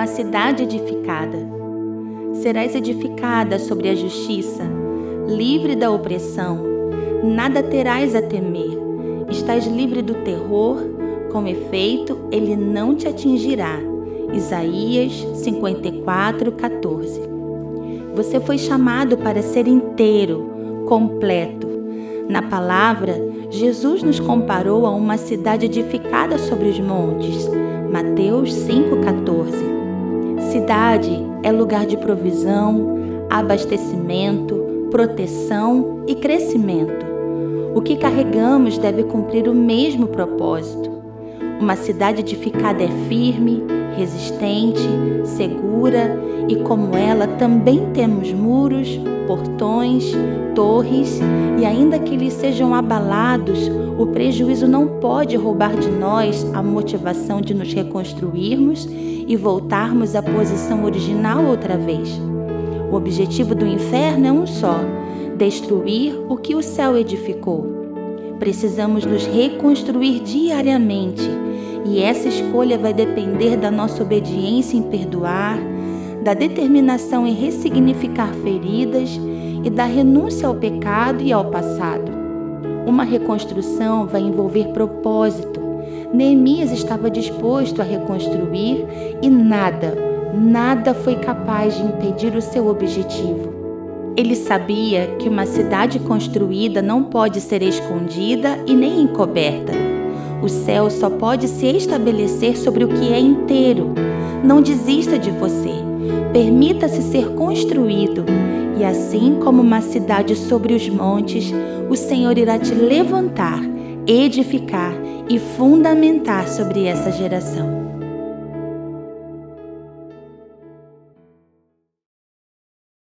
uma cidade edificada. Serás edificada sobre a justiça, livre da opressão. Nada terás a temer. Estás livre do terror, com efeito, ele não te atingirá. Isaías 54, 14. Você foi chamado para ser inteiro, completo. Na palavra, Jesus nos comparou a uma cidade edificada sobre os montes. Mateus 5,14. Cidade é lugar de provisão, abastecimento, proteção e crescimento. O que carregamos deve cumprir o mesmo propósito. Uma cidade edificada é firme, resistente, segura e, como ela, também temos muros, portões, torres e, ainda que eles sejam abalados, o prejuízo não pode roubar de nós a motivação de nos reconstruirmos e voltarmos à posição original outra vez. O objetivo do inferno é um só: destruir o que o céu edificou. Precisamos nos reconstruir diariamente e essa escolha vai depender da nossa obediência em perdoar, da determinação em ressignificar feridas e da renúncia ao pecado e ao passado. Uma reconstrução vai envolver propósito. Neemias estava disposto a reconstruir e nada, nada foi capaz de impedir o seu objetivo. Ele sabia que uma cidade construída não pode ser escondida e nem encoberta. O céu só pode se estabelecer sobre o que é inteiro. Não desista de você. Permita-se ser construído. E assim como uma cidade sobre os montes, o Senhor irá te levantar, edificar e fundamentar sobre essa geração.